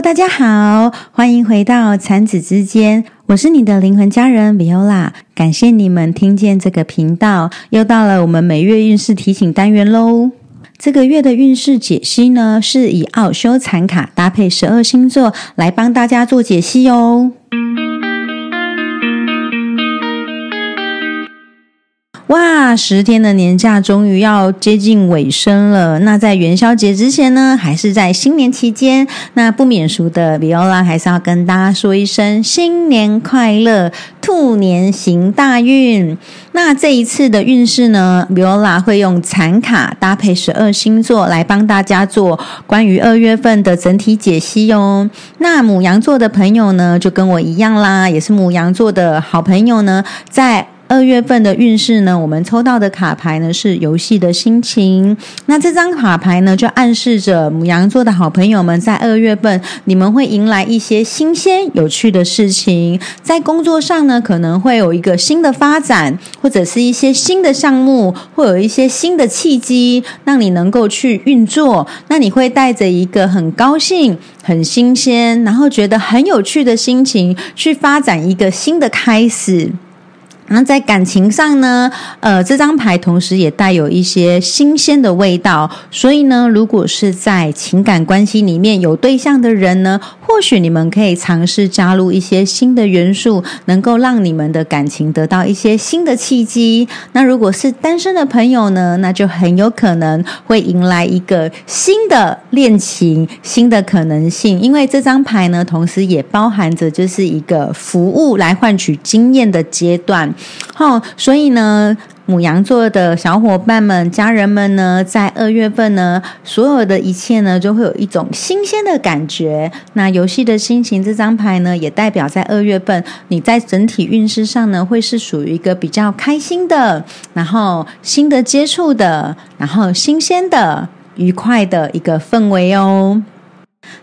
大家好，欢迎回到产子之间，我是你的灵魂家人 vo 感谢你们听见这个频道，又到了我们每月运势提醒单元喽。这个月的运势解析呢，是以奥修残卡搭配十二星座来帮大家做解析哦。那，十天的年假终于要接近尾声了。那在元宵节之前呢，还是在新年期间，那不免俗的 Viola 还是要跟大家说一声新年快乐，兔年行大运。那这一次的运势呢，Viola 会用残卡搭配十二星座来帮大家做关于二月份的整体解析哟。那母羊座的朋友呢，就跟我一样啦，也是母羊座的好朋友呢，在。二月份的运势呢，我们抽到的卡牌呢是游戏的心情。那这张卡牌呢，就暗示着母羊座的好朋友们在二月份，你们会迎来一些新鲜有趣的事情。在工作上呢，可能会有一个新的发展，或者是一些新的项目，会有一些新的契机，让你能够去运作。那你会带着一个很高兴、很新鲜，然后觉得很有趣的心情，去发展一个新的开始。那在感情上呢，呃，这张牌同时也带有一些新鲜的味道，所以呢，如果是在情感关系里面有对象的人呢，或许你们可以尝试加入一些新的元素，能够让你们的感情得到一些新的契机。那如果是单身的朋友呢，那就很有可能会迎来一个新的恋情、新的可能性，因为这张牌呢，同时也包含着就是一个服务来换取经验的阶段。好，所以呢，母羊座的小伙伴们、家人们呢，在二月份呢，所有的一切呢，就会有一种新鲜的感觉。那游戏的心情这张牌呢，也代表在二月份，你在整体运势上呢，会是属于一个比较开心的，然后新的接触的，然后新鲜的、愉快的一个氛围哦。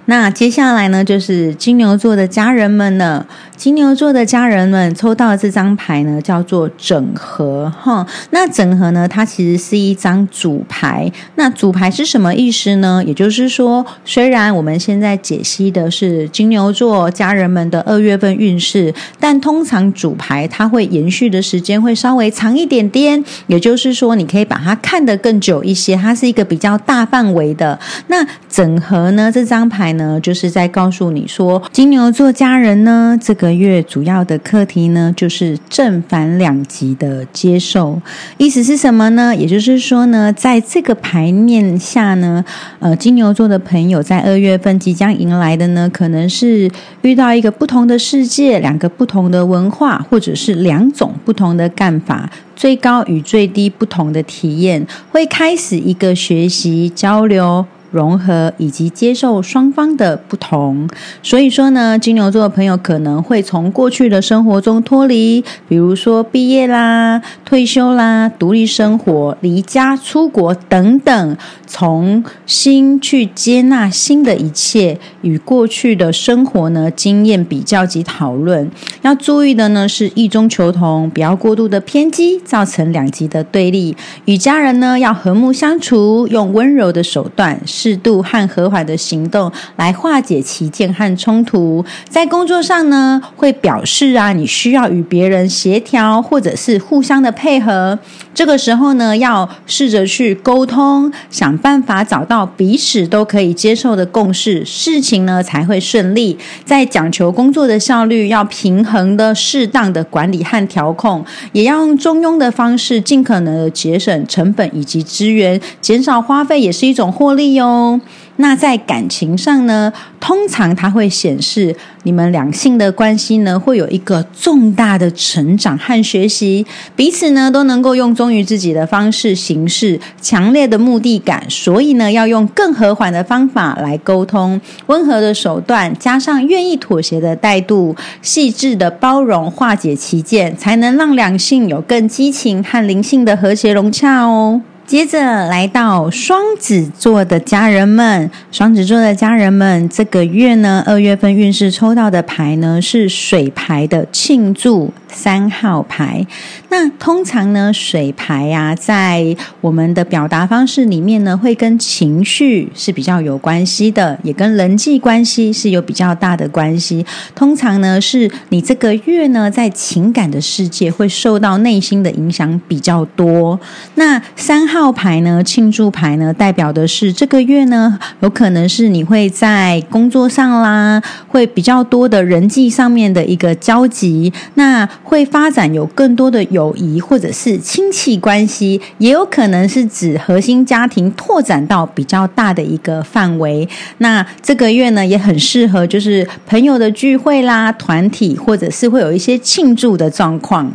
那接下来呢，就是金牛座的家人们呢。金牛座的家人们抽到的这张牌呢，叫做整合哈。那整合呢，它其实是一张主牌。那主牌是什么意思呢？也就是说，虽然我们现在解析的是金牛座家人们的二月份运势，但通常主牌它会延续的时间会稍微长一点点。也就是说，你可以把它看得更久一些，它是一个比较大范围的。那整合呢，这张牌呢，就是在告诉你说，金牛座家人呢，这个。月主要的课题呢，就是正反两极的接受。意思是什么呢？也就是说呢，在这个牌面下呢，呃，金牛座的朋友在二月份即将迎来的呢，可能是遇到一个不同的世界，两个不同的文化，或者是两种不同的干法，最高与最低不同的体验，会开始一个学习交流。融合以及接受双方的不同，所以说呢，金牛座的朋友可能会从过去的生活中脱离，比如说毕业啦、退休啦、独立生活、离家出国等等，重新去接纳新的一切，与过去的生活呢经验比较及讨论。要注意的呢是异中求同，不要过度的偏激，造成两极的对立。与家人呢要和睦相处，用温柔的手段。适度和和缓的行动来化解歧见和冲突，在工作上呢，会表示啊，你需要与别人协调，或者是互相的配合。这个时候呢，要试着去沟通，想办法找到彼此都可以接受的共识，事情呢才会顺利。在讲求工作的效率，要平衡的、适当的管理和调控，也要用中庸的方式，尽可能的节省成本以及资源，减少花费，也是一种获利哟。那在感情上呢，通常它会显示你们两性的关系呢，会有一个重大的成长和学习，彼此呢都能够用忠于自己的方式行事，强烈的目的感，所以呢要用更和缓的方法来沟通，温和的手段加上愿意妥协的态度，细致的包容化解其见，才能让两性有更激情和灵性的和谐融洽哦。接着来到双子座的家人们，双子座的家人们，这个月呢，二月份运势抽到的牌呢是水牌的庆祝。三号牌。那通常呢，水牌啊，在我们的表达方式里面呢，会跟情绪是比较有关系的，也跟人际关系是有比较大的关系。通常呢，是你这个月呢，在情感的世界会受到内心的影响比较多。那三号牌呢，庆祝牌呢，代表的是这个月呢，有可能是你会在工作上啦，会比较多的人际上面的一个交集，那会发展有更多的。友谊或者是亲戚关系，也有可能是指核心家庭拓展到比较大的一个范围。那这个月呢，也很适合就是朋友的聚会啦、团体，或者是会有一些庆祝的状况。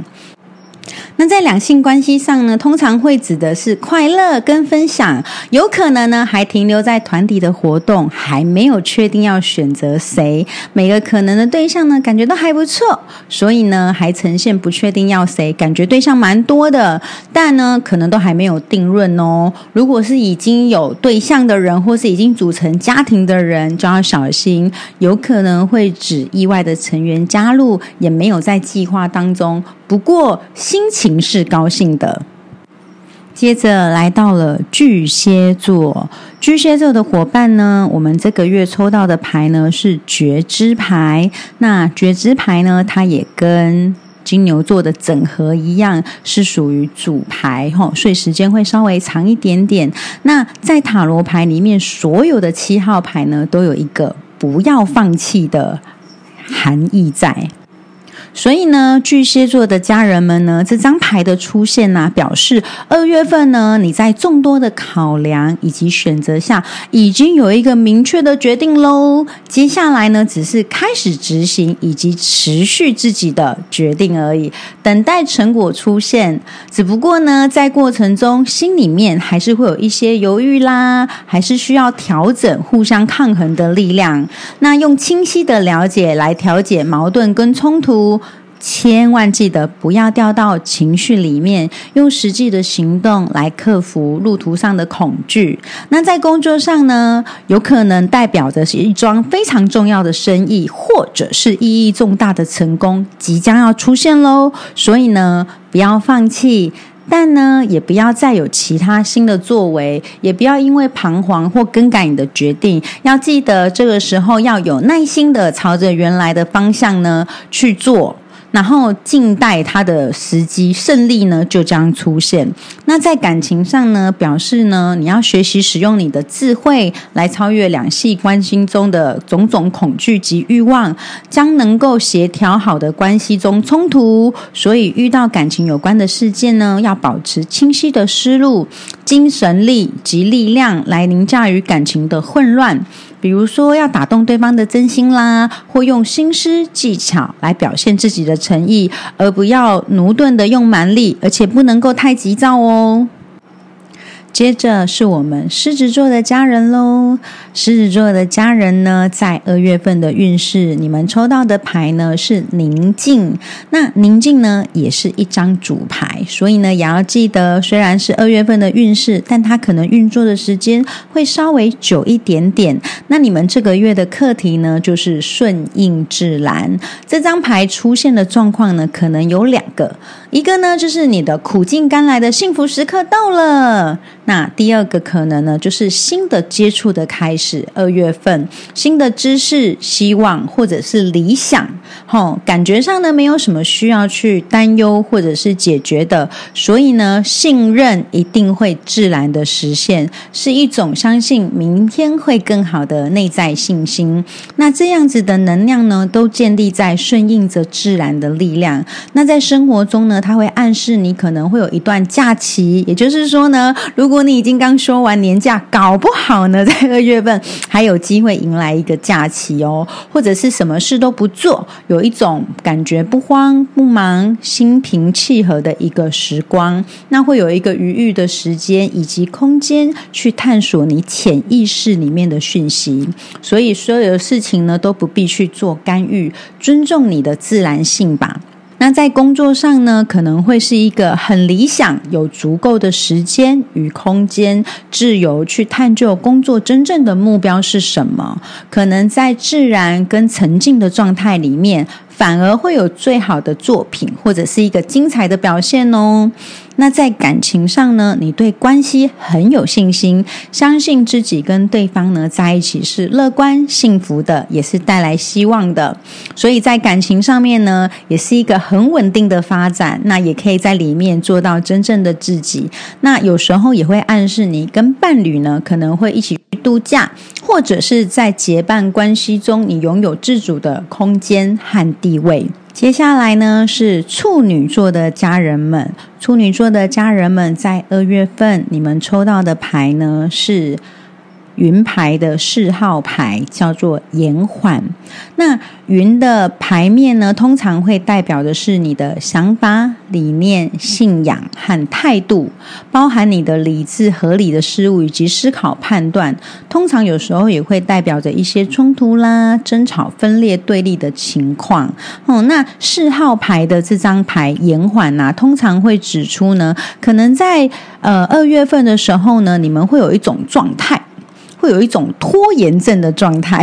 那在两性关系上呢，通常会指的是快乐跟分享，有可能呢还停留在团体的活动，还没有确定要选择谁。每个可能的对象呢，感觉都还不错，所以呢还呈现不确定要谁，感觉对象蛮多的，但呢可能都还没有定论哦。如果是已经有对象的人，或是已经组成家庭的人，就要小心，有可能会指意外的成员加入，也没有在计划当中。不过心情是高兴的。接着来到了巨蟹座，巨蟹座的伙伴呢，我们这个月抽到的牌呢是觉知牌。那觉知牌呢，它也跟金牛座的整合一样，是属于主牌哈，所以时间会稍微长一点点。那在塔罗牌里面，所有的七号牌呢，都有一个不要放弃的含义在。所以呢，巨蟹座的家人们呢，这张牌的出现呢，表示二月份呢，你在众多的考量以及选择下，已经有一个明确的决定喽。接下来呢，只是开始执行以及持续自己的决定而已，等待成果出现。只不过呢，在过程中，心里面还是会有一些犹豫啦，还是需要调整互相抗衡的力量。那用清晰的了解来调解矛盾跟冲突。千万记得不要掉到情绪里面，用实际的行动来克服路途上的恐惧。那在工作上呢，有可能代表着是一桩非常重要的生意，或者是意义重大的成功即将要出现喽。所以呢，不要放弃，但呢，也不要再有其他新的作为，也不要因为彷徨或更改你的决定。要记得这个时候要有耐心的朝着原来的方向呢去做。然后静待他的时机，胜利呢就将出现。那在感情上呢，表示呢，你要学习使用你的智慧来超越两性关系中的种种恐惧及欲望，将能够协调好的关系中冲突。所以遇到感情有关的事件呢，要保持清晰的思路、精神力及力量来凌驾于感情的混乱。比如说，要打动对方的真心啦，或用心思技巧来表现自己的诚意，而不要奴钝的用蛮力，而且不能够太急躁哦。接着是我们狮子座的家人喽。狮子座的家人呢，在二月份的运势，你们抽到的牌呢是宁静。那宁静呢，也是一张主牌，所以呢，也要记得，虽然是二月份的运势，但它可能运作的时间会稍微久一点点。那你们这个月的课题呢，就是顺应自然。这张牌出现的状况呢，可能有两个，一个呢，就是你的苦尽甘来的幸福时刻到了。那第二个可能呢，就是新的接触的开始，二月份新的知识、希望或者是理想，吼，感觉上呢没有什么需要去担忧或者是解决的，所以呢，信任一定会自然的实现，是一种相信明天会更好的内在信心。那这样子的能量呢，都建立在顺应着自然的力量。那在生活中呢，它会暗示你可能会有一段假期，也就是说呢，如果你已经刚说完年假，搞不好呢，在二月份还有机会迎来一个假期哦，或者是什么事都不做，有一种感觉不慌不忙、心平气和的一个时光，那会有一个余裕的时间以及空间去探索你潜意识里面的讯息，所以所有的事情呢都不必去做干预，尊重你的自然性吧。那在工作上呢，可能会是一个很理想，有足够的时间与空间，自由去探究工作真正的目标是什么。可能在自然跟沉静的状态里面。反而会有最好的作品，或者是一个精彩的表现哦。那在感情上呢，你对关系很有信心，相信自己跟对方呢在一起是乐观幸福的，也是带来希望的。所以在感情上面呢，也是一个很稳定的发展。那也可以在里面做到真正的自己。那有时候也会暗示你跟伴侣呢，可能会一起度假，或者是在结伴关系中，你拥有自主的空间和地位。接下来呢是处女座的家人们，处女座的家人们在二月份，你们抽到的牌呢是。云牌的四号牌叫做延缓。那云的牌面呢，通常会代表的是你的想法、理念、信仰和态度，包含你的理智、合理的事物以及思考判断。通常有时候也会代表着一些冲突啦、争吵、分裂、对立的情况。哦，那四号牌的这张牌延缓呐，通常会指出呢，可能在呃二月份的时候呢，你们会有一种状态。会有一种拖延症的状态，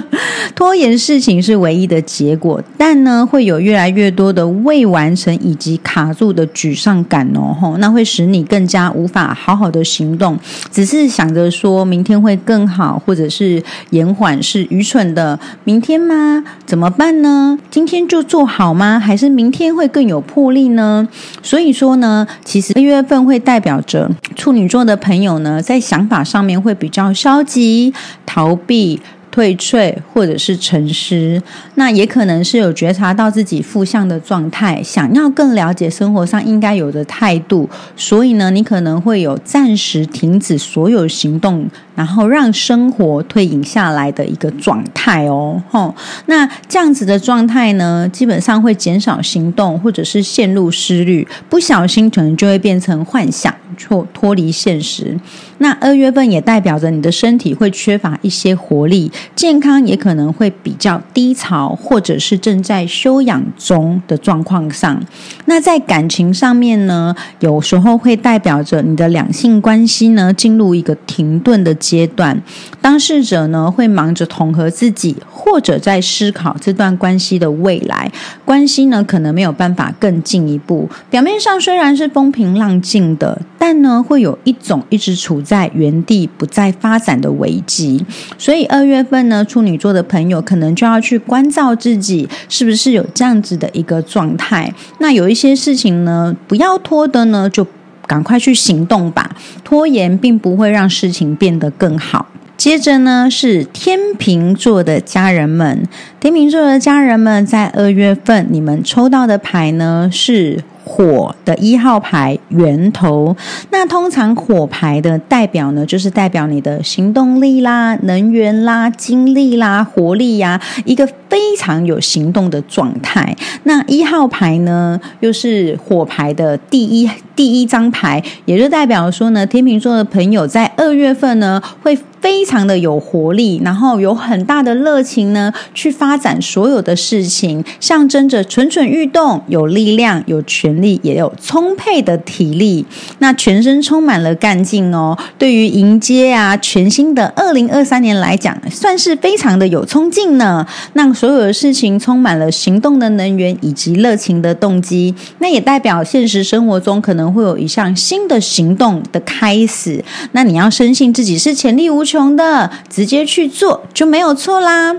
拖延事情是唯一的结果，但呢，会有越来越多的未完成以及卡住的沮丧感哦，吼，那会使你更加无法好好的行动，只是想着说明天会更好，或者是延缓是愚蠢的。明天吗？怎么办呢？今天就做好吗？还是明天会更有魄力呢？所以说呢，其实一月份会代表着处女座的朋友呢，在想法上面会比较。着急逃避。退却或者是沉思，那也可能是有觉察到自己负向的状态，想要更了解生活上应该有的态度，所以呢，你可能会有暂时停止所有行动，然后让生活退隐下来的一个状态哦。吼，那这样子的状态呢，基本上会减少行动，或者是陷入思虑，不小心可能就会变成幻想，脱脱离现实。那二月份也代表着你的身体会缺乏一些活力。健康也可能会比较低潮，或者是正在休养中的状况上。那在感情上面呢，有时候会代表着你的两性关系呢进入一个停顿的阶段。当事者呢会忙着统合自己，或者在思考这段关系的未来。关系呢可能没有办法更进一步。表面上虽然是风平浪静的，但呢会有一种一直处在原地不再发展的危机。所以二月。份呢，处女座的朋友可能就要去关照自己，是不是有这样子的一个状态？那有一些事情呢，不要拖的呢，就赶快去行动吧。拖延并不会让事情变得更好。接着呢，是天秤座的家人们，天秤座的家人们在二月份，你们抽到的牌呢是。火的一号牌源头，那通常火牌的代表呢，就是代表你的行动力啦、能源啦、精力啦、活力呀，一个非常有行动的状态。那一号牌呢，又是火牌的第一第一张牌，也就代表说呢，天秤座的朋友在二月份呢会。非常的有活力，然后有很大的热情呢，去发展所有的事情，象征着蠢蠢欲动，有力量，有权力，也有充沛的体力。那全身充满了干劲哦。对于迎接啊全新的二零二三年来讲，算是非常的有冲劲呢。让所有的事情充满了行动的能源以及热情的动机。那也代表现实生活中可能会有一项新的行动的开始。那你要深信自己是潜力无。穷的，直接去做就没有错啦。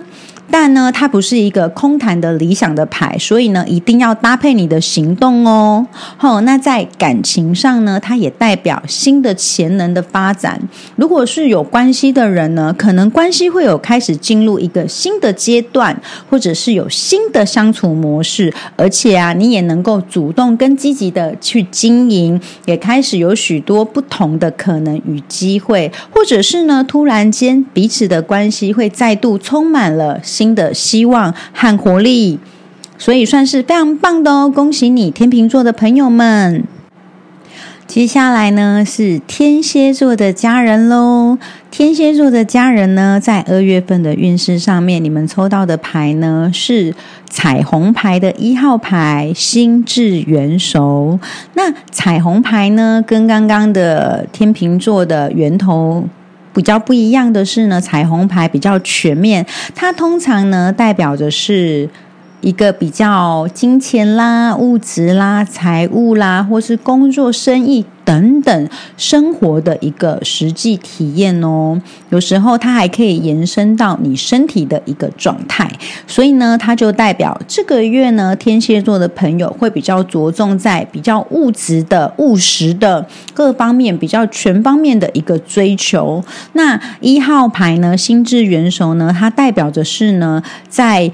但呢，它不是一个空谈的理想的牌，所以呢，一定要搭配你的行动哦。好，那在感情上呢，它也代表新的潜能的发展。如果是有关系的人呢，可能关系会有开始进入一个新的阶段，或者是有新的相处模式，而且啊，你也能够主动跟积极的去经营，也开始有许多不同的可能与机会，或者是呢，突然间彼此的关系会再度充满了。新的希望和活力，所以算是非常棒的哦！恭喜你，天秤座的朋友们。接下来呢是天蝎座的家人喽。天蝎座的家人呢，在二月份的运势上面，你们抽到的牌呢是彩虹牌的一号牌——心智元首。那彩虹牌呢，跟刚刚的天秤座的源头比较不一样的是呢，彩虹牌比较全面，它通常呢代表的是。一个比较金钱啦、物质啦、财务啦，或是工作、生意。等等生活的一个实际体验哦，有时候它还可以延伸到你身体的一个状态，所以呢，它就代表这个月呢，天蝎座的朋友会比较着重在比较物质的、务实的各方面，比较全方面的一个追求。那一号牌呢，心智元首呢，它代表着是呢，在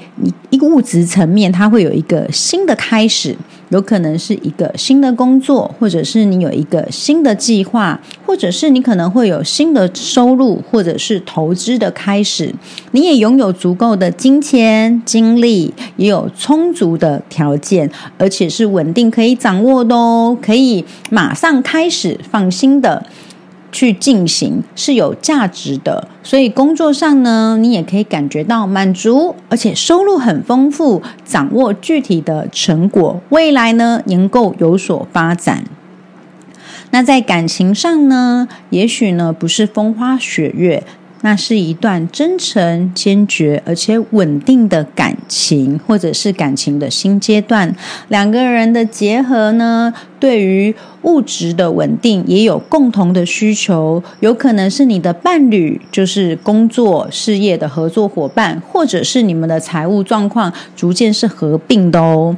一个物质层面，它会有一个新的开始。有可能是一个新的工作，或者是你有一个新的计划，或者是你可能会有新的收入，或者是投资的开始。你也拥有足够的金钱、精力，也有充足的条件，而且是稳定可以掌握的哦，可以马上开始，放心的。去进行是有价值的，所以工作上呢，你也可以感觉到满足，而且收入很丰富，掌握具体的成果，未来呢能够有所发展。那在感情上呢，也许呢不是风花雪月。那是一段真诚、坚决而且稳定的感情，或者是感情的新阶段。两个人的结合呢，对于物质的稳定也有共同的需求，有可能是你的伴侣，就是工作事业的合作伙伴，或者是你们的财务状况逐渐是合并的哦。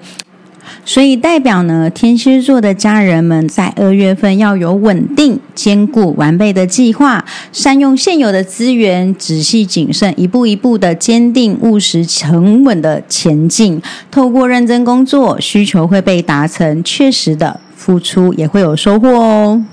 所以代表呢，天蝎座的家人们在二月份要有稳定、坚固、完备的计划，善用现有的资源，仔细谨慎，一步一步的坚定、务实、沉稳的前进。透过认真工作，需求会被达成，确实的付出也会有收获哦。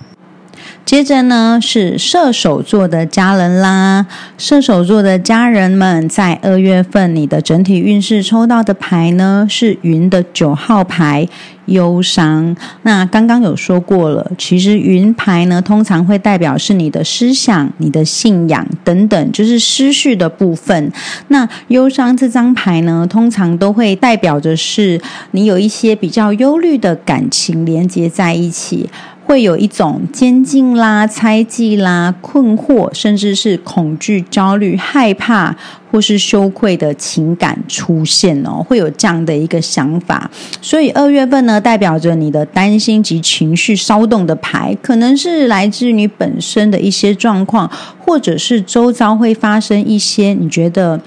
接着呢是射手座的家人啦，射手座的家人们在二月份，你的整体运势抽到的牌呢是云的九号牌，忧伤。那刚刚有说过了，其实云牌呢通常会代表是你的思想、你的信仰等等，就是思绪的部分。那忧伤这张牌呢，通常都会代表着是你有一些比较忧虑的感情连接在一起。会有一种监禁啦、猜忌啦、困惑，甚至是恐惧、焦虑、害怕或是羞愧的情感出现哦，会有这样的一个想法。所以二月份呢，代表着你的担心及情绪骚动的牌，可能是来自于你本身的一些状况，或者是周遭会发生一些你觉得。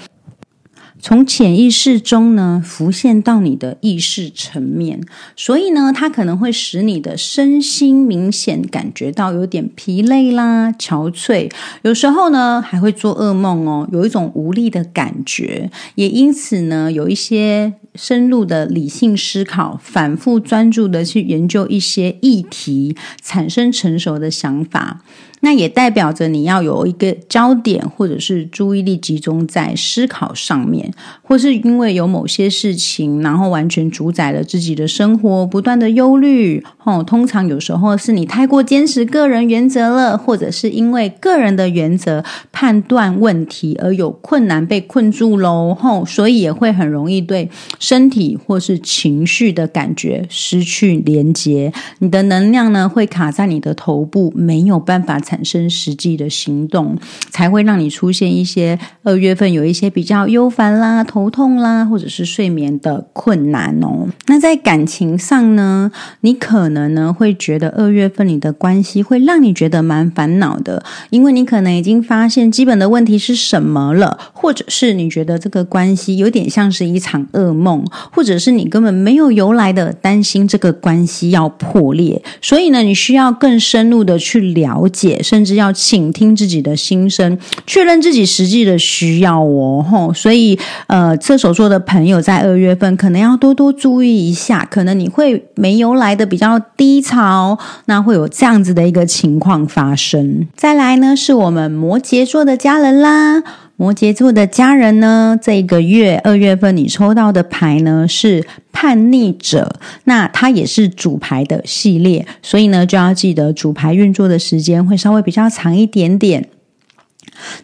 从潜意识中呢浮现到你的意识层面，所以呢，它可能会使你的身心明显感觉到有点疲累啦、憔悴，有时候呢还会做噩梦哦，有一种无力的感觉，也因此呢，有一些深入的理性思考、反复专注的去研究一些议题，产生成熟的想法。那也代表着你要有一个焦点，或者是注意力集中在思考上面，或是因为有某些事情，然后完全主宰了自己的生活，不断的忧虑。哦，通常有时候是你太过坚持个人原则了，或者是因为个人的原则判断问题而有困难被困住喽。吼，所以也会很容易对身体或是情绪的感觉失去连接，你的能量呢会卡在你的头部，没有办法。产生实际的行动，才会让你出现一些二月份有一些比较忧烦啦、头痛啦，或者是睡眠的困难哦。那在感情上呢，你可能呢会觉得二月份你的关系会让你觉得蛮烦恼的，因为你可能已经发现基本的问题是什么了，或者是你觉得这个关系有点像是一场噩梦，或者是你根本没有由来的担心这个关系要破裂，所以呢，你需要更深入的去了解。甚至要倾听自己的心声，确认自己实际的需要哦。吼，所以呃，射手座的朋友在二月份可能要多多注意一下，可能你会没由来的比较低潮，那会有这样子的一个情况发生。再来呢，是我们摩羯座的家人啦。摩羯座的家人呢，这个月二月份你抽到的牌呢是。叛逆者，那它也是主牌的系列，所以呢，就要记得主牌运作的时间会稍微比较长一点点。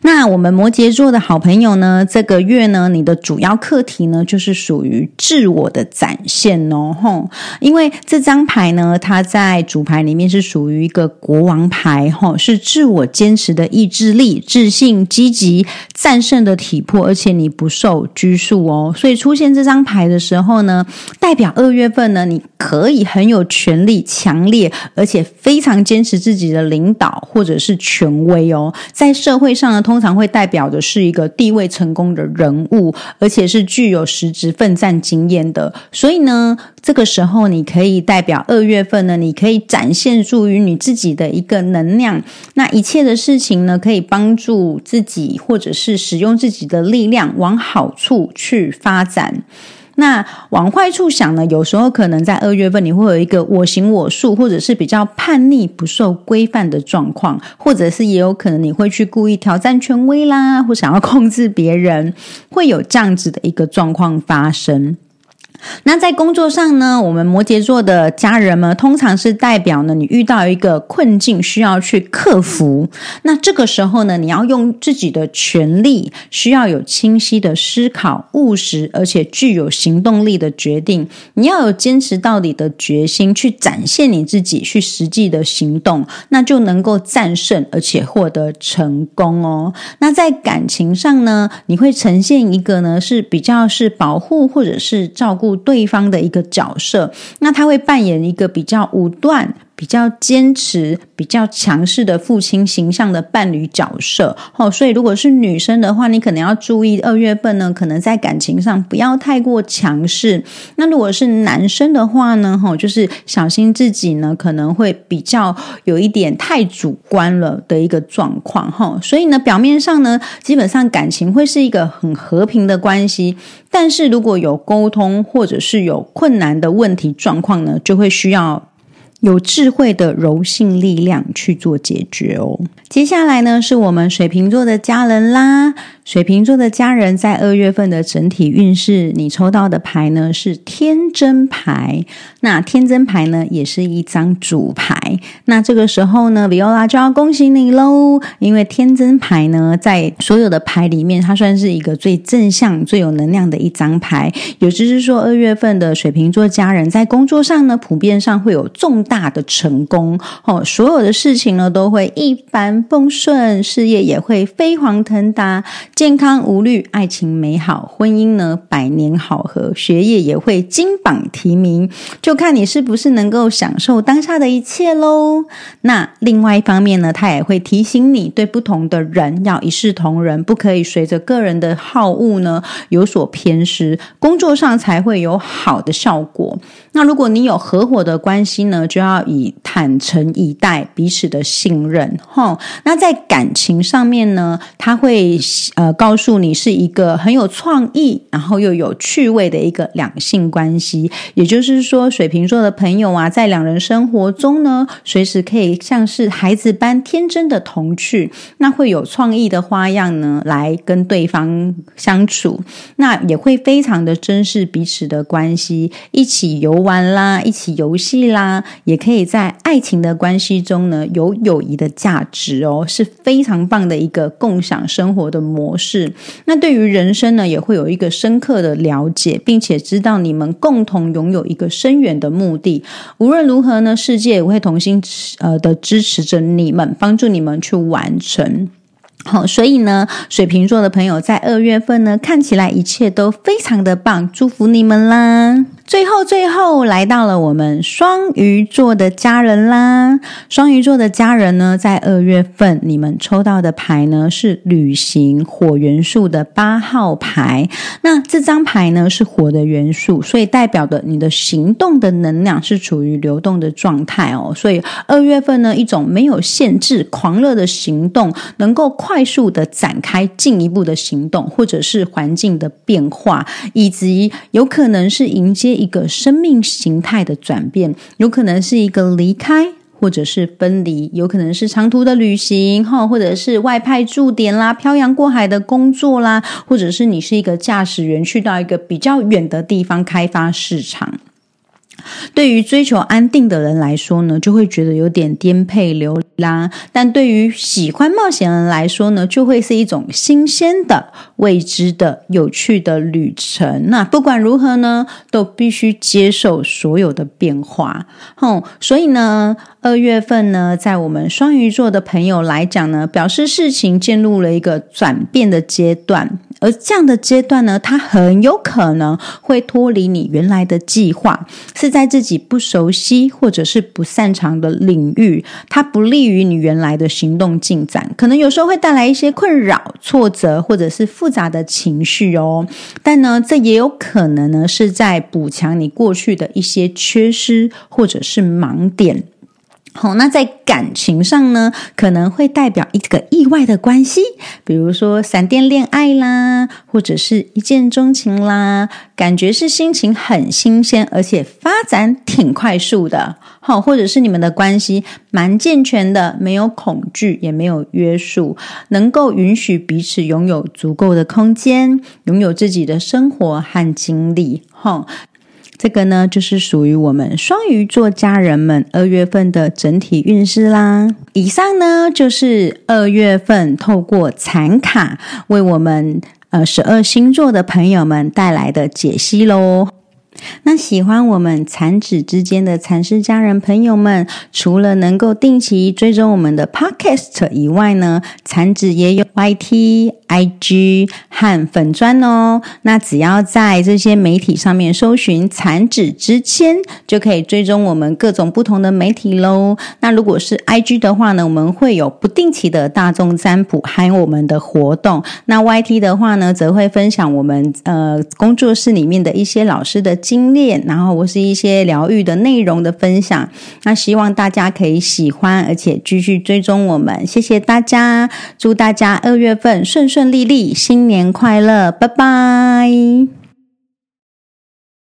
那我们摩羯座的好朋友呢？这个月呢，你的主要课题呢，就是属于自我的展现哦，吼！因为这张牌呢，它在主牌里面是属于一个国王牌，吼，是自我坚持的意志力、自信、积极、战胜的体魄，而且你不受拘束哦。所以出现这张牌的时候呢，代表二月份呢，你可以很有权力、强烈，而且非常坚持自己的领导或者是权威哦，在社会上。通常会代表的是一个地位成功的人物，而且是具有实质奋战经验的。所以呢，这个时候你可以代表二月份呢，你可以展现出于你自己的一个能量。那一切的事情呢，可以帮助自己，或者是使用自己的力量往好处去发展。那往坏处想呢？有时候可能在二月份，你会有一个我行我素，或者是比较叛逆、不受规范的状况，或者是也有可能你会去故意挑战权威啦，或想要控制别人，会有这样子的一个状况发生。那在工作上呢，我们摩羯座的家人们通常是代表呢，你遇到一个困境需要去克服。那这个时候呢，你要用自己的权利，需要有清晰的思考、务实而且具有行动力的决定。你要有坚持到底的决心，去展现你自己，去实际的行动，那就能够战胜而且获得成功哦。那在感情上呢，你会呈现一个呢是比较是保护或者是照顾。对方的一个角色，那他会扮演一个比较武断。比较坚持、比较强势的父亲形象的伴侣角色，哦，所以如果是女生的话，你可能要注意二月份呢，可能在感情上不要太过强势。那如果是男生的话呢，哈，就是小心自己呢，可能会比较有一点太主观了的一个状况，哈。所以呢，表面上呢，基本上感情会是一个很和平的关系，但是如果有沟通或者是有困难的问题状况呢，就会需要。有智慧的柔性力量去做解决哦。接下来呢，是我们水瓶座的家人啦。水瓶座的家人在二月份的整体运势，你抽到的牌呢是天真牌。那天真牌呢，也是一张主牌。那这个时候呢，Viola 就要恭喜你喽，因为天真牌呢，在所有的牌里面，它算是一个最正向、最有能量的一张牌。也就是说，二月份的水瓶座家人在工作上呢，普遍上会有重大的成功哦，所有的事情呢都会一帆风顺，事业也会飞黄腾达。健康无虑，爱情美好，婚姻呢百年好合，学业也会金榜题名，就看你是不是能够享受当下的一切喽。那另外一方面呢，他也会提醒你，对不同的人要一视同仁，不可以随着个人的好恶呢有所偏失，工作上才会有好的效果。那如果你有合伙的关系呢，就要以坦诚以待，彼此的信任。哈，那在感情上面呢，他会呃。呃，告诉你是一个很有创意，然后又有趣味的一个两性关系。也就是说，水瓶座的朋友啊，在两人生活中呢，随时可以像是孩子般天真的童趣，那会有创意的花样呢，来跟对方相处。那也会非常的珍视彼此的关系，一起游玩啦，一起游戏啦，也可以在爱情的关系中呢，有友谊的价值哦，是非常棒的一个共享生活的模。式，那对于人生呢，也会有一个深刻的了解，并且知道你们共同拥有一个深远的目的。无论如何呢，世界也会同心呃的支持着你们，帮助你们去完成。好，所以呢，水瓶座的朋友在二月份呢，看起来一切都非常的棒，祝福你们啦！最后，最后来到了我们双鱼座的家人啦。双鱼座的家人呢，在二月份你们抽到的牌呢是旅行火元素的八号牌。那这张牌呢是火的元素，所以代表的你的行动的能量是处于流动的状态哦。所以二月份呢，一种没有限制、狂热的行动，能够快速的展开进一步的行动，或者是环境的变化，以及有可能是迎接。一个生命形态的转变，有可能是一个离开。或者是分离，有可能是长途的旅行哈，或者是外派驻点啦、漂洋过海的工作啦，或者是你是一个驾驶员，去到一个比较远的地方开发市场。对于追求安定的人来说呢，就会觉得有点颠沛流离啦；但对于喜欢冒险人来说呢，就会是一种新鲜的、未知的、有趣的旅程。那不管如何呢，都必须接受所有的变化。哼，所以呢，二月份呢，在我们双鱼座的朋友来讲呢，表示事情进入了一个转变的阶段。而这样的阶段呢，它很有可能会脱离你原来的计划，是在自己不熟悉或者是不擅长的领域，它不利于你原来的行动进展，可能有时候会带来一些困扰、挫折或者是复杂的情绪哦。但呢，这也有可能呢，是在补强你过去的一些缺失或者是盲点。好，那在感情上呢，可能会代表一个意外的关系，比如说闪电恋爱啦，或者是一见钟情啦，感觉是心情很新鲜，而且发展挺快速的。好，或者是你们的关系蛮健全的，没有恐惧，也没有约束，能够允许彼此拥有足够的空间，拥有自己的生活和经历。哈。这个呢，就是属于我们双鱼座家人们二月份的整体运势啦。以上呢，就是二月份透过残卡为我们呃十二星座的朋友们带来的解析喽。那喜欢我们残子之间的残师家人朋友们，除了能够定期追踪我们的 Podcast 以外呢，残子也有 YT、IG 和粉砖哦。那只要在这些媒体上面搜寻“残子之签”，就可以追踪我们各种不同的媒体喽。那如果是 IG 的话呢，我们会有不定期的大众占卜，还有我们的活动。那 YT 的话呢，则会分享我们呃工作室里面的一些老师的。精炼，然后我是一些疗愈的内容的分享，那希望大家可以喜欢，而且继续追踪我们，谢谢大家，祝大家二月份顺顺利利，新年快乐，拜拜。